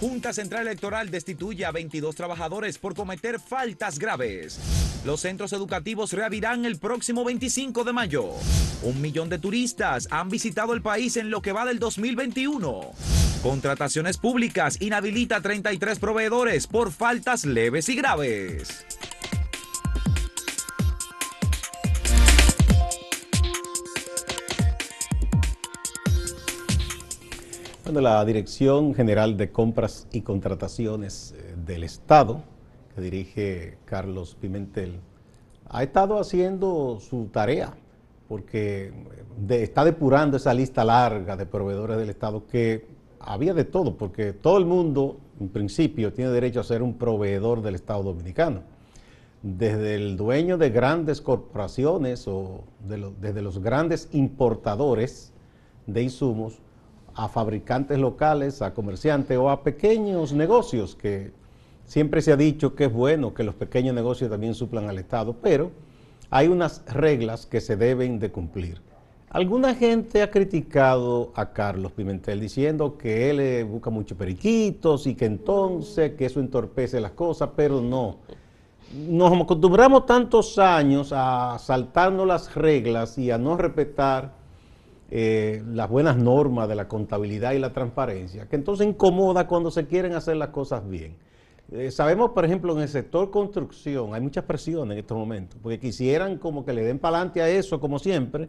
Junta Central Electoral destituye a 22 trabajadores por cometer faltas graves. Los centros educativos reabrirán el próximo 25 de mayo. Un millón de turistas han visitado el país en lo que va del 2021. Contrataciones públicas inhabilita 33 proveedores por faltas leves y graves. Bueno, la Dirección General de Compras y Contrataciones eh, del Estado, que dirige Carlos Pimentel, ha estado haciendo su tarea porque está depurando esa lista larga de proveedores del Estado que había de todo, porque todo el mundo, en principio, tiene derecho a ser un proveedor del Estado Dominicano. Desde el dueño de grandes corporaciones o desde los grandes importadores de insumos a fabricantes locales, a comerciantes o a pequeños negocios, que siempre se ha dicho que es bueno que los pequeños negocios también suplan al Estado, pero hay unas reglas que se deben de cumplir. Alguna gente ha criticado a Carlos Pimentel diciendo que él busca muchos periquitos y que entonces que eso entorpece las cosas, pero no. Nos acostumbramos tantos años a saltarnos las reglas y a no respetar eh, las buenas normas de la contabilidad y la transparencia, que entonces incomoda cuando se quieren hacer las cosas bien. Eh, sabemos, por ejemplo, en el sector construcción hay muchas presiones en estos momentos, porque quisieran como que le den para adelante a eso, como siempre,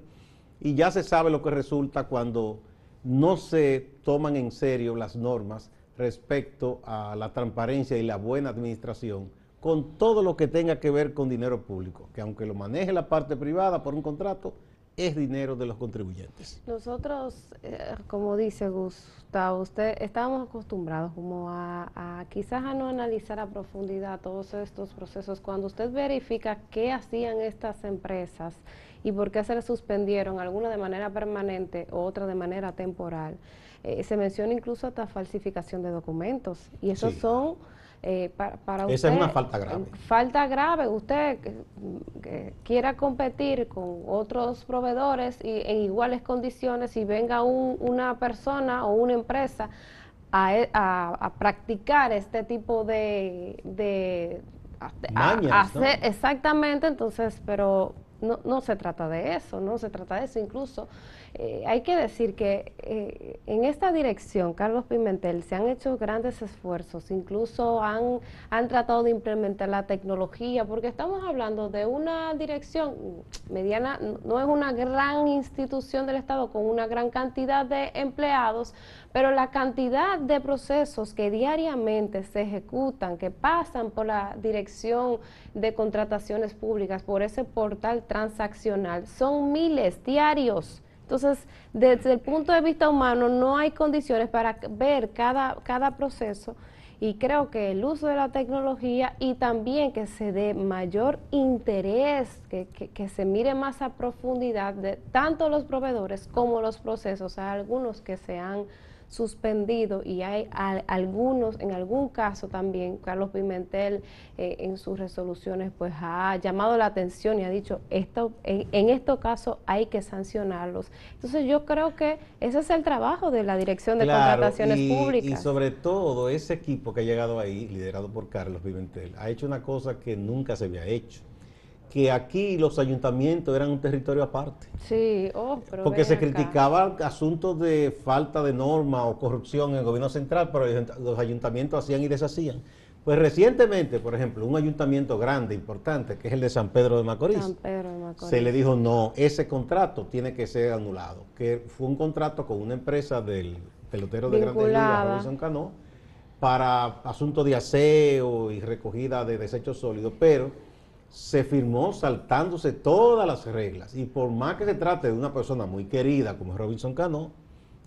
y ya se sabe lo que resulta cuando no se toman en serio las normas respecto a la transparencia y la buena administración con todo lo que tenga que ver con dinero público, que aunque lo maneje la parte privada por un contrato, es dinero de los contribuyentes. Nosotros, eh, como dice Gustavo, usted estábamos acostumbrados como a, quizás a no analizar a profundidad todos estos procesos. Cuando usted verifica qué hacían estas empresas y por qué se les suspendieron, alguna de manera permanente, otra de manera temporal, eh, se menciona incluso hasta falsificación de documentos. Y esos son eh, para, Esa es una falta grave. Falta grave. Usted que, quiera competir con otros proveedores y, en iguales condiciones y venga una persona o una empresa a, e, practicar este tipo de... de hacer, Exactamente, entonces, pero no, no se trata de eso, no se trata de eso. Incluso eh, hay que decir que eh, en esta dirección, Carlos Pimentel, se han hecho grandes esfuerzos, incluso han, han tratado de implementar la tecnología, porque estamos hablando de una dirección mediana, no es una gran institución del Estado con una gran cantidad de empleados, pero la cantidad de procesos que diariamente se ejecutan, que pasan por la dirección de contrataciones públicas, por ese portal transaccional, son miles diarios. Entonces, desde el punto de vista humano, no hay condiciones para ver cada, cada proceso y creo que el uso de la tecnología y también que se dé mayor interés, que, que, se mire más a profundidad de tanto los proveedores como los procesos. Hay algunos que se han suspendido y hay algunos, en algún caso también, Carlos Pimentel eh, en sus resoluciones pues ha llamado la atención y ha dicho, esto, en, estos casos hay que sancionarlos. Entonces yo creo que ese es el trabajo de la Dirección de Contrataciones Públicas. Y sobre todo ese equipo que ha llegado ahí, liderado por Carlos Pimentel, ha hecho una cosa que nunca se había hecho que aquí los ayuntamientos eran un territorio aparte. Sí, oh, Porque se criticaba asuntos de falta de norma o corrupción en el gobierno central, pero los ayuntamientos hacían y deshacían. Pues recientemente, por ejemplo, un ayuntamiento grande, importante, que es el de San Pedro de Macorís, se le dijo, no, ese contrato tiene que ser anulado, que fue un contrato con una empresa del pelotero de Grandes Ligas, Robinson Cano, para asuntos de aseo y recogida de desechos sólidos, pero se firmó saltándose todas las reglas. Y por más que se trate de una persona muy querida como Robinson Cano,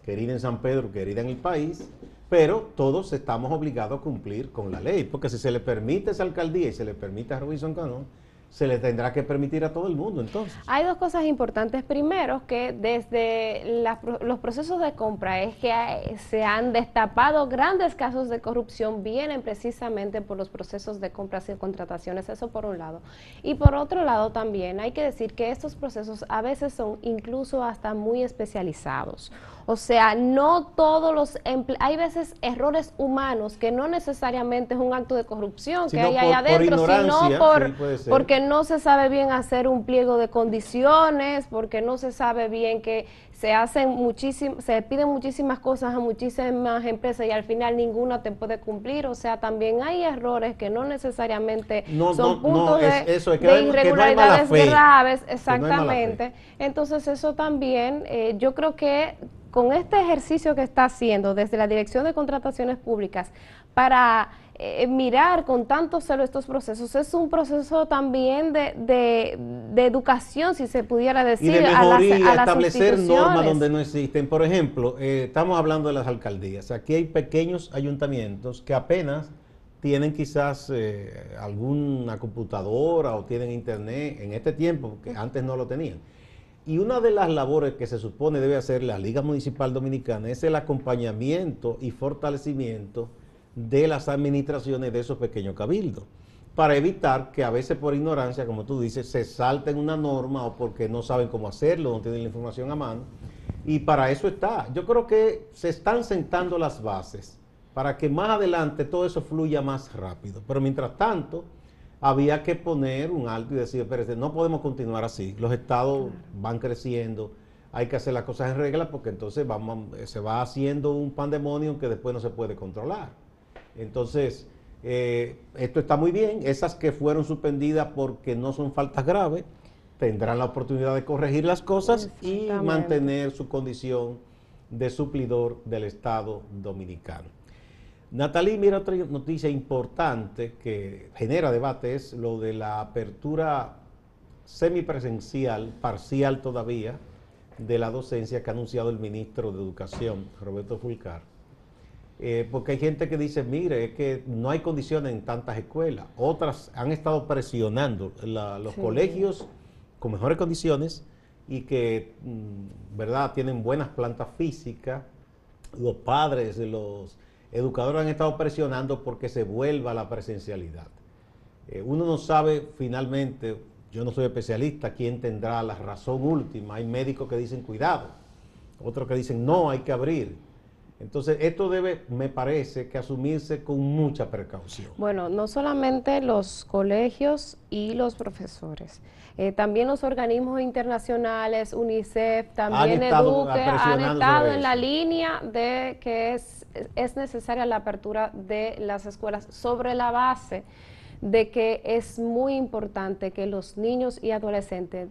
querida en San Pedro, querida en el país, pero todos estamos obligados a cumplir con la ley, porque si se le permite esa alcaldía y se le permite a Robinson Cano, se le tendrá que permitir a todo el mundo entonces. Hay dos cosas importantes. Primero, que desde los procesos de compra es que se han destapado grandes casos de corrupción, vienen precisamente por los procesos de compras y contrataciones, eso por un lado. Y por otro lado también hay que decir que estos procesos a veces son incluso hasta muy especializados O sea, no todos los hay veces errores humanos que no necesariamente es un acto de corrupción que hay ahí adentro, sino por porque no se sabe bien hacer un pliego de condiciones, porque no se sabe bien que se hacen muchísimas, se piden muchísimas cosas a muchísimas empresas y al final ninguna te puede cumplir. O sea, también hay errores que no necesariamente son puntos de, irregularidades graves, exactamente. Entonces eso también, eh, yo creo que con este ejercicio que está haciendo desde la Dirección de Contrataciones Públicas para eh, mirar con tanto celo estos procesos es un proceso también de, educación, si se pudiera decir, y de mejoría, a, establecer normas donde no existen. Por ejemplo, eh, estamos hablando de las alcaldías. Aquí hay pequeños ayuntamientos que apenas tienen quizás eh, alguna computadora o tienen internet en este tiempo, que antes no lo tenían. Y una de las labores que se supone debe hacer la Liga Municipal Dominicana es el acompañamiento y fortalecimiento de las administraciones de esos pequeños cabildos, para evitar que a veces por ignorancia, como tú dices, se salten una norma o porque no saben cómo hacerlo, no tienen la información a mano. Y para eso está. Yo creo que se están sentando las bases para que más adelante todo eso fluya más rápido. Pero mientras tanto, había que poner un alto y decir, espérate, no podemos continuar así. Los estados van creciendo, hay que hacer las cosas en regla porque entonces vamos, se va haciendo un pandemonio que después no se puede controlar. Entonces, eh, esto está muy bien. Esas que fueron suspendidas porque no son faltas graves, tendrán la oportunidad de corregir las cosas y mantener su condición de suplidor del Estado dominicano. Natalie, mira otra noticia importante que genera debate, es lo de la apertura semipresencial, parcial todavía, de la docencia que ha anunciado el ministro de Educación, Roberto Fulcar eh, porque hay gente que dice, mire, es que no hay condiciones en tantas escuelas. Otras han estado presionando los colegios con mejores condiciones y que, mm, ¿verdad?, tienen buenas plantas físicas. Los padres, los educadores han estado presionando porque se vuelva la presencialidad. Eh, uno no sabe finalmente, yo no soy especialista, quién tendrá la razón última. Hay médicos que dicen cuidado, otros que dicen no, hay que abrir. Entonces, esto debe, me parece, que asumirse con mucha precaución. Bueno, no solamente los colegios y los profesores, eh, también los organismos internacionales, UNICEF, también Eduque, han estado en la línea de que es, es necesaria la apertura de las escuelas sobre la base de que es muy importante que los niños y adolescentes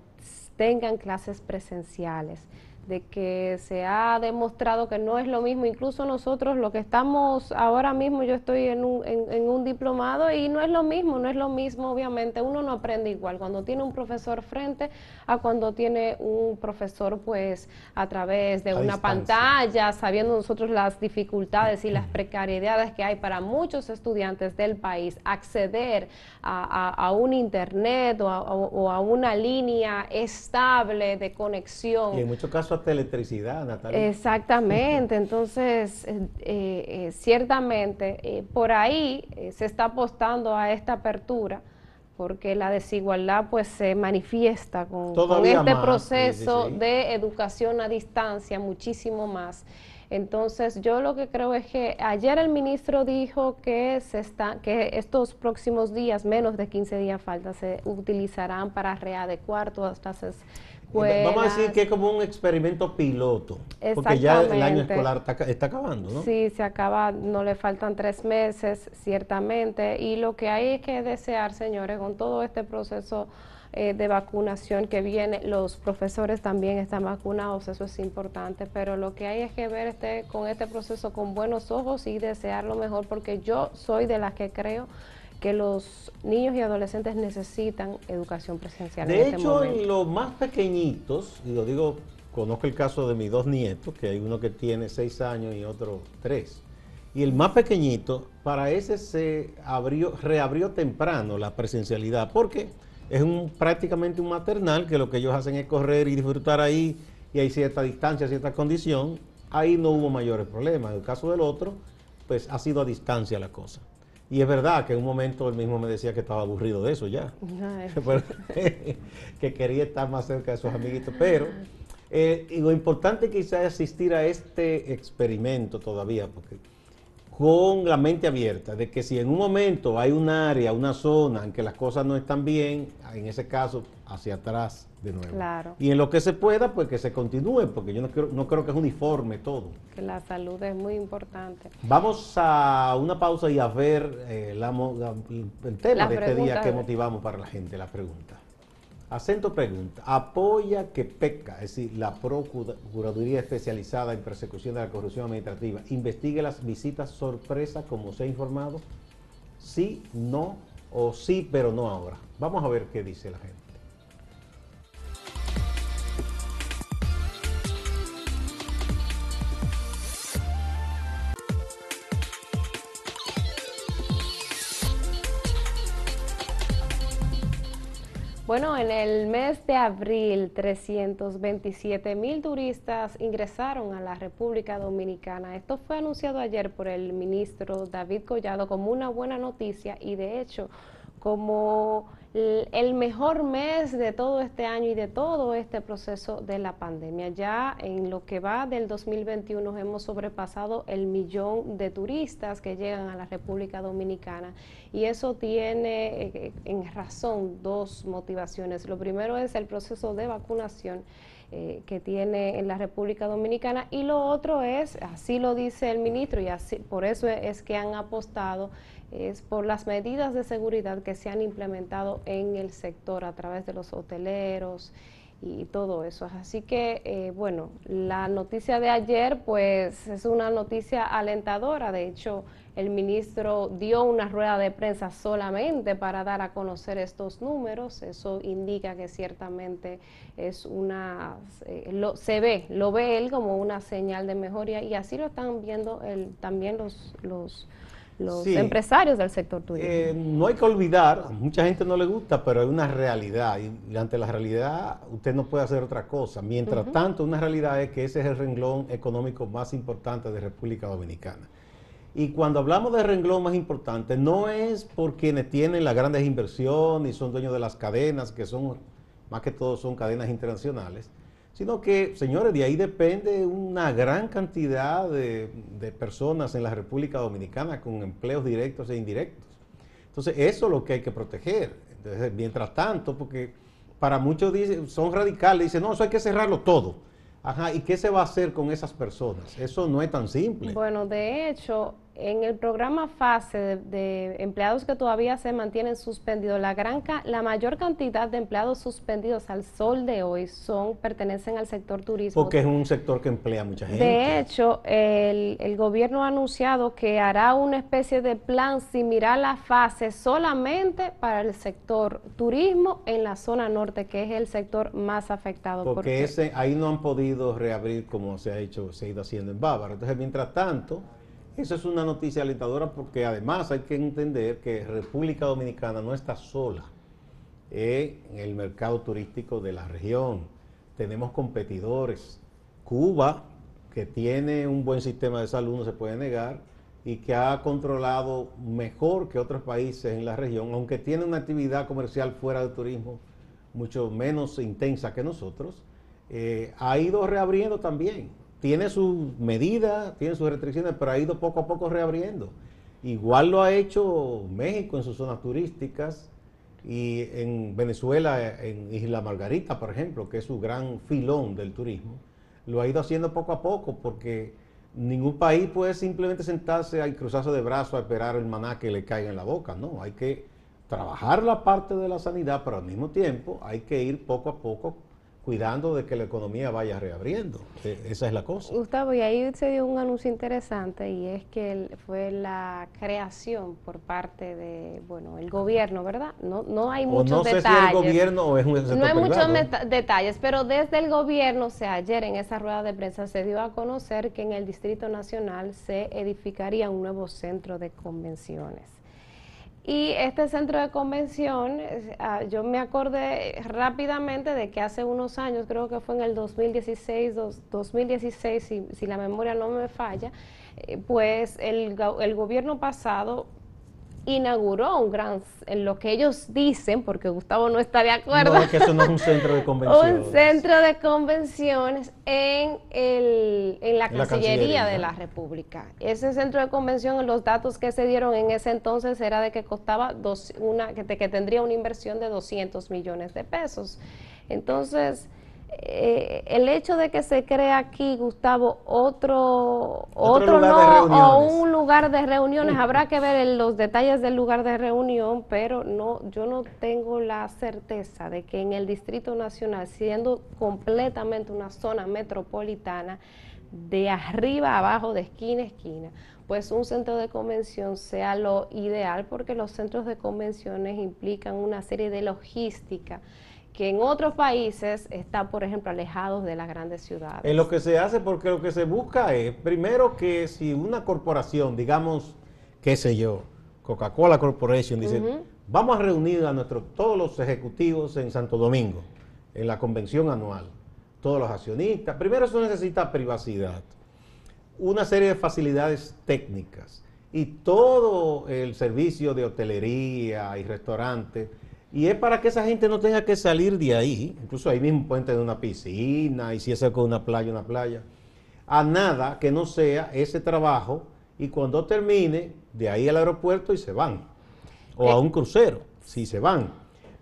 tengan clases presenciales de que se ha demostrado que no es lo mismo, incluso nosotros lo que estamos ahora mismo, yo estoy en un, en, un diplomado y no es lo mismo, no es lo mismo, obviamente, uno no aprende igual. Cuando tiene un profesor frente a cuando tiene un profesor pues a través de una pantalla, sabiendo nosotros las dificultades y las precariedades que hay para muchos estudiantes del país acceder a, un internet o a, o a, una línea estable de conexión. Y en muchos casos electricidad, Natalia. Exactamente, entonces eh, eh, ciertamente eh, por ahí se está apostando a esta apertura porque la desigualdad pues se manifiesta con, este proceso de educación a distancia muchísimo más. Entonces, yo lo que creo es que ayer el ministro dijo que se está que estos próximos días, menos de 15 días falta, se utilizarán para readecuar todas Vamos a decir que es como un experimento piloto, porque ya el año escolar está, acabando, ¿no? Sí, se acaba, no le faltan tres meses, ciertamente, y lo que hay es que desear, señores, con todo este proceso eh, de vacunación que viene, los profesores también están vacunados, eso es importante, pero lo que hay es que ver este, con este proceso con buenos ojos y desear lo mejor, porque yo soy de las que creo que los niños y adolescentes necesitan educación presencial. De este hecho, en los más pequeñitos, y lo digo, conozco el caso de mis dos nietos, que hay uno que tiene seis años y otro tres. Y el más pequeñito, para ese se abrió, reabrió temprano la presencialidad, porque es un, prácticamente un maternal que lo que ellos hacen es correr y disfrutar ahí, y hay cierta distancia, cierta condición. Ahí no hubo mayores problemas. En el caso del otro, pues ha sido a distancia la cosa. Y es verdad que en un momento él mismo me decía que estaba aburrido de eso ya, que quería estar más cerca de sus amiguitos, pero Eh, y lo importante quizás es asistir a este experimento todavía, porque con la mente abierta de que si en un momento hay un área, una zona en que las cosas no están bien, en ese caso hacia atrás de nuevo. Claro. Y en lo que se pueda, pues que se continúe, porque yo no creo, no creo que es uniforme todo. Que la salud es muy importante. Vamos a una pausa y a ver eh, la, el tema de este día que motivamos para la gente, la pregunta. Acento pregunta, ¿apoya que PECA, es decir, la Procuraduría Especializada en Persecución de la Corrupción Administrativa, investigue las visitas sorpresa como se ha informado? Sí, no o sí, pero no ahora. Vamos a ver qué dice la gente. Bueno, en el mes de abril, 327 mil turistas ingresaron a la República Dominicana. Esto fue anunciado ayer por el ministro David Collado como una buena noticia y de hecho como el mejor mes de todo este año y de todo este proceso de la pandemia. Ya en lo que va del 2021 hemos sobrepasado el millón de turistas que llegan a la República Dominicana y eso tiene eh, en razón dos motivaciones. Lo primero es el proceso de vacunación eh, que tiene en la República Dominicana y lo otro es, así lo dice el ministro y así por eso es que han apostado es por las medidas de seguridad que se han implementado en el sector a través de los hoteleros y todo eso. Así que, eh, bueno, la noticia de ayer, pues es una noticia alentadora. De hecho, el ministro dio una rueda de prensa solamente para dar a conocer estos números. Eso indica que ciertamente es una, eh, lo, se ve, lo ve él como una señal de mejoría y así lo están viendo el, también los, los los empresarios del sector turístico. Eh, no hay que olvidar, a mucha gente no le gusta, pero hay una realidad y, ante la realidad usted no puede hacer otra cosa. Mientras tanto, una realidad es que ese es el renglón económico más importante de República Dominicana. Y cuando hablamos de renglón más importante, no es por quienes tienen las grandes inversiones y son dueños de las cadenas, que son, más que todo son cadenas internacionales, sino que, señores, de ahí depende una gran cantidad de, personas en la República Dominicana con empleos directos e indirectos. Entonces, eso es lo que hay que proteger. Mientras tanto, porque para muchos dicen, son radicales, dicen, no, eso hay que cerrarlo todo. Ajá, ¿y qué se va a hacer con esas personas? Eso no es tan simple. Bueno, de hecho, en el programa FASE de, empleados que todavía se mantienen suspendidos, la gran la mayor cantidad de empleados suspendidos al sol de hoy son pertenecen al sector turismo. Porque es un sector que emplea mucha gente. De hecho, el, el gobierno ha anunciado que hará una especie de plan similar a la fase solamente para el sector turismo en la zona norte, que es el sector más afectado. Porque, ese, ahí no han podido reabrir como se ha hecho, se ha ido haciendo en Bávaro. Entonces, mientras tanto eso es una noticia alentadora porque además hay que entender que República Dominicana no está sola en el mercado turístico de la región. Tenemos competidores. Cuba, que tiene un buen sistema de salud, no se puede negar, y que ha controlado mejor que otros países en la región, aunque tiene una actividad comercial fuera del turismo mucho menos intensa que nosotros, eh, ha ido reabriendo también tiene sus medidas, tiene sus restricciones, pero ha ido poco a poco reabriendo. Igual lo ha hecho México en sus zonas turísticas y en Venezuela, en Isla Margarita, por ejemplo, que es su gran filón del turismo, lo ha ido haciendo poco a poco porque ningún país puede simplemente sentarse y cruzarse de brazos a esperar el maná que le caiga en la boca, no, hay que trabajar la parte de la sanidad, pero al mismo tiempo hay que ir poco a poco cuidando de que la economía vaya reabriendo. E, esa es la cosa. Gustavo, y ahí se dio un anuncio interesante y es que fue la creación por parte de, bueno, el gobierno, ¿verdad? No, no hay muchos no sé detalles. Si el gobierno o es un No hay muchos detalles, pero desde el gobierno, o sea, ayer en esa rueda de prensa se dio a conocer que en el Distrito Nacional se edificaría un nuevo centro de convenciones. Y este centro de convención, ah, yo me acordé rápidamente de que hace unos años, creo que fue en el 2016, 2016 si, si la memoria no me falla, eh, pues el, el, gobierno pasado inauguró un gran, en lo que ellos dicen, porque Gustavo no está de acuerdo. No, que eso no es un centro de convenciones. un centro de convenciones en, el, en la, Cancillería, de la República. Ese centro de convención, los datos que se dieron en ese entonces era de que costaba dos, una, que, que tendría una inversión de 200 millones de pesos. Entonces, eh, el hecho de que se crea aquí, Gustavo, otro, otro, no, o un lugar de reuniones, habrá que ver los detalles del lugar de reunión, pero no, yo no tengo la certeza de que en el Distrito Nacional, siendo completamente una zona metropolitana, de arriba a abajo, de esquina a esquina, pues un centro de convención sea lo ideal, porque los centros de convenciones implican una serie de logística que en otros países están, por ejemplo, alejados de las grandes ciudades. En lo que se hace, porque lo que se busca es, primero que si una corporación, digamos, qué sé yo, Coca-Cola Corporation, dice, vamos a reunir a nuestros, todos los ejecutivos en Santo Domingo, en la convención anual, todos los accionistas, primero eso necesita privacidad, una serie de facilidades técnicas y todo el servicio de hotelería y restaurantes y es para que esa gente no tenga que salir de ahí, incluso ahí mismo pueden tener una piscina, y si es con una playa, una playa, a nada que no sea ese trabajo, y cuando termine, de ahí al aeropuerto y se van, o a eh. un crucero, si se van.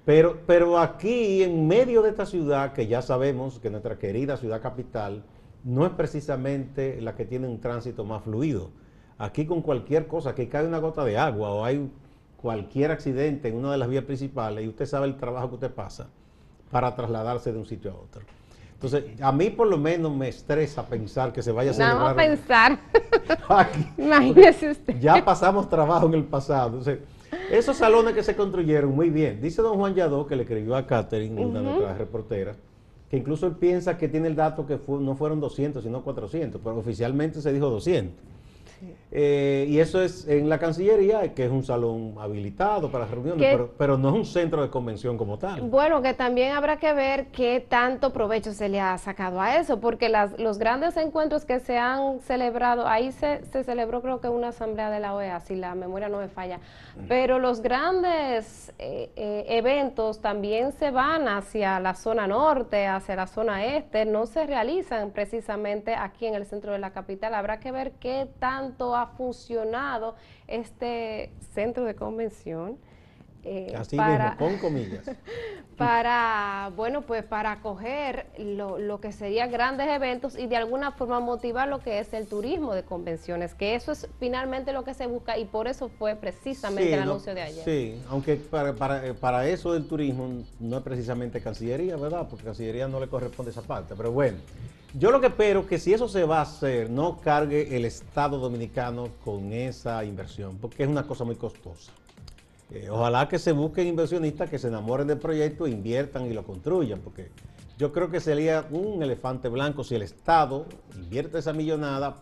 Pero, pero aquí, en medio de esta ciudad, que ya sabemos que nuestra querida ciudad capital no es precisamente la que tiene un tránsito más fluido. Aquí con cualquier cosa, que cae una gota de agua o hay cualquier accidente en una de las vías principales y usted sabe el trabajo que usted pasa para trasladarse de un sitio a otro. Entonces, a mí por lo menos me estresa pensar que se vaya a celebrar. No, pensar. Imagínese usted. Ya pasamos trabajo en el pasado. Entonces, esos salones que se construyeron, muy bien. Dice don Juan Yadó, que le escribió a Catherine, una de nuestras reporteras, que incluso él piensa que tiene el dato que no fueron 200, sino 400, pero oficialmente se dijo 200. Eh, y eso es en la Cancillería, que es un salón habilitado para reuniones, pero, no es un centro de convención como tal. Bueno, que también habrá que ver qué tanto provecho se le ha sacado a eso, porque las, los grandes encuentros que se han celebrado, ahí se, se celebró creo que una asamblea de la OEA, si la memoria no me falla, mm. pero los grandes eh, eh, eventos también se van hacia la zona norte, hacia la zona este, no se realizan precisamente aquí en el centro de la capital. Habrá que ver qué tanto ha funcionado este centro de convención. Eh, Así para, con comillas. para, bueno, pues para acoger lo, que serían grandes eventos y de alguna forma motivar lo que es el turismo de convenciones, que eso es finalmente lo que se busca y por eso fue precisamente el anuncio de ayer. Sí, aunque para, para, para, eso del turismo no es precisamente Cancillería, ¿verdad? Porque Cancillería no le corresponde esa parte, pero bueno. Yo lo que espero que si eso se va a hacer, no cargue el Estado dominicano con esa inversión, porque es una cosa muy costosa. Eh, ojalá que se busquen inversionistas que se enamoren del proyecto, inviertan y lo construyan, porque yo creo que sería un elefante blanco si el Estado invierte esa millonada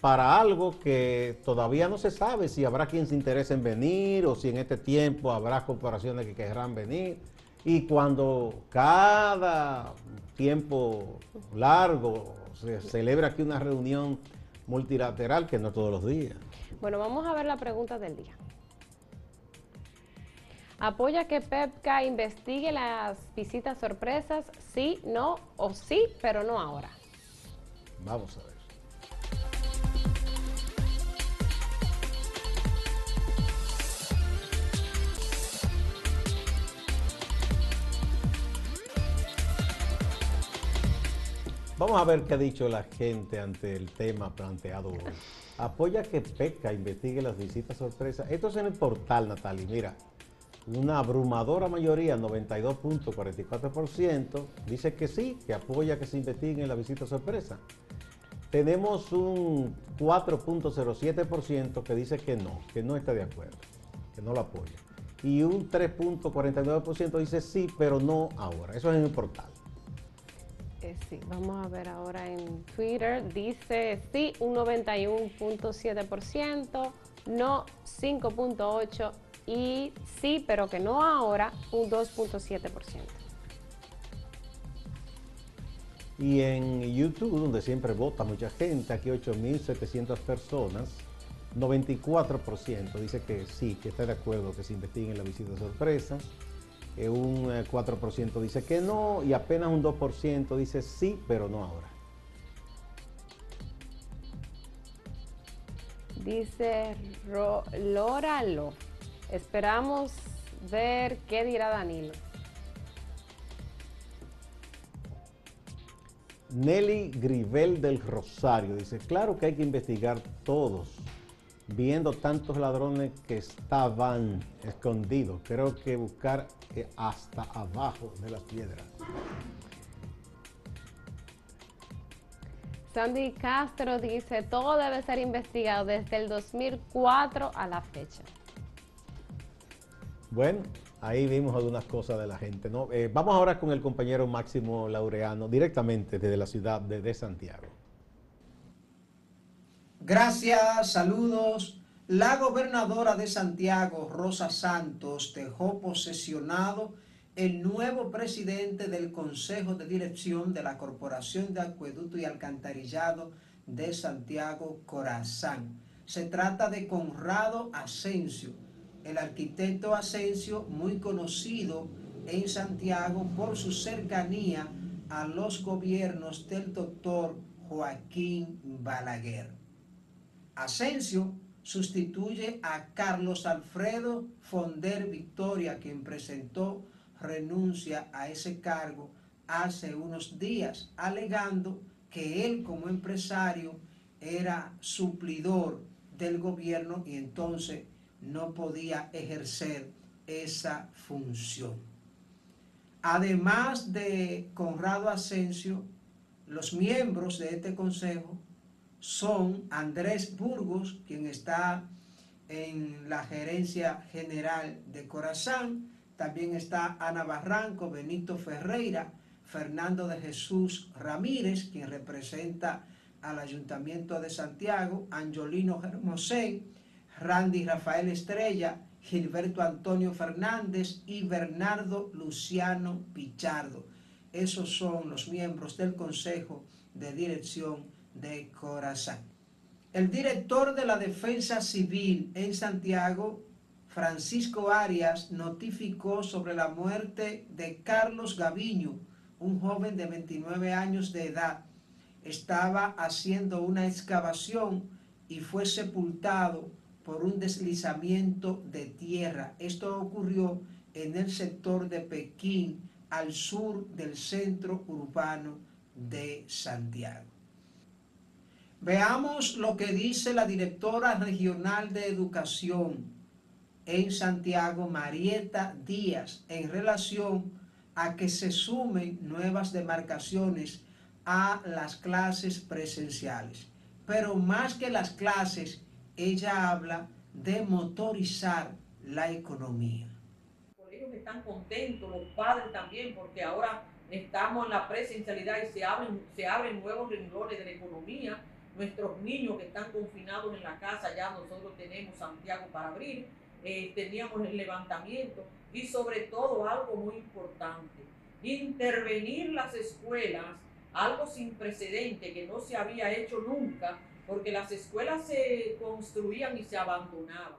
para algo que todavía no se sabe si habrá quien se interese en venir o si en este tiempo habrá corporaciones que querrán venir. Y cuando cada tiempo largo se celebra aquí una reunión multilateral, que no todos los días. Bueno, vamos a ver la pregunta del día. ¿Apoya que PEPCA investigue las visitas sorpresas? Sí, no o sí, pero no ahora. Vamos a ver. Vamos a ver qué ha dicho la gente ante el tema planteado hoy. Apoya que PECA investigue las visitas sorpresas. Esto es en el portal, Natalie. Mira, una abrumadora mayoría, 92.44%, dice que sí, que apoya que se investiguen las visitas sorpresa. Tenemos un 4.07% que dice que no, que no está de acuerdo, que no lo apoya. Y un 3.49% dice sí, pero no ahora. Eso es en el portal. Eh, sí, vamos a ver ahora en Twitter. Dice sí, un 91.7%, no 5.8% y sí, pero que no ahora, un 2.7%. Y en YouTube, donde siempre vota mucha gente, aquí 8.700 personas, 94% dice que sí, que está de acuerdo que se investiguen la visita sorpresa. Eh, un 4% eh, dice que no y apenas un 2% dice sí, pero no ahora. Dice Lóralo. Esperamos ver qué dirá Danilo. Nelly Grivel del Rosario dice, claro que hay que investigar todos, viendo tantos ladrones que estaban escondidos. Creo que buscar eh, hasta abajo de las piedras. Sandy Castro dice, todo debe ser investigado desde el 2004 a la fecha. Bueno, ahí vimos algunas cosas de la gente. ¿no? Eh, vamos ahora con el compañero Máximo Laureano, directamente desde la ciudad de, Santiago. Gracias, saludos. La gobernadora de Santiago, Rosa Santos, dejó posesionado el nuevo presidente del Consejo de Dirección de la Corporación de Acueducto y Alcantarillado de Santiago, Corazán. Se trata de Conrado Asensio el arquitecto Asensio, muy conocido en Santiago por su cercanía a los gobiernos del doctor Joaquín Balaguer. Asensio sustituye a Carlos Alfredo Fonder Victoria, quien presentó renuncia a ese cargo hace unos días, alegando que él como empresario era suplidor del gobierno y entonces no podía ejercer esa función. Además de Conrado Asensio, los miembros de este consejo son Andrés Burgos, quien está en la gerencia general de Corazán, también está Ana Barranco, Benito Ferreira, Fernando de Jesús Ramírez, quien representa al Ayuntamiento de Santiago, Angelino Germosén, Randy Rafael Estrella, Gilberto Antonio Fernández y Bernardo Luciano Pichardo. Esos son los miembros del Consejo de Dirección de Corazán. El director de la Defensa Civil en Santiago, Francisco Arias, notificó sobre la muerte de Carlos Gaviño, un joven de 29 años de edad. Estaba haciendo una excavación y fue sepultado por un deslizamiento de tierra. Esto ocurrió en el sector de Pekín, al sur del centro urbano de Santiago. Veamos lo que dice la directora regional de educación en Santiago, Marieta Díaz, en relación a que se sumen nuevas demarcaciones a las clases presenciales. Pero más que las clases, ella habla de motorizar la economía. Los colegios están contentos, los padres también, porque ahora estamos en la presencialidad y se abren, se abren nuevos renglones de la economía. Nuestros niños que están confinados en la casa, ya nosotros tenemos Santiago para abrir, eh, teníamos el levantamiento y sobre todo algo muy importante, intervenir las escuelas, algo sin precedente que no se había hecho nunca, porque las escuelas se construían y se abandonaban.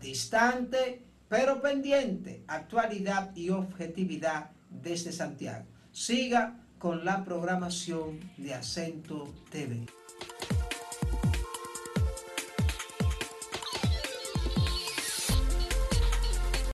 Distante, pero pendiente, actualidad y objetividad desde Santiago. Siga con la programación de Acento TV.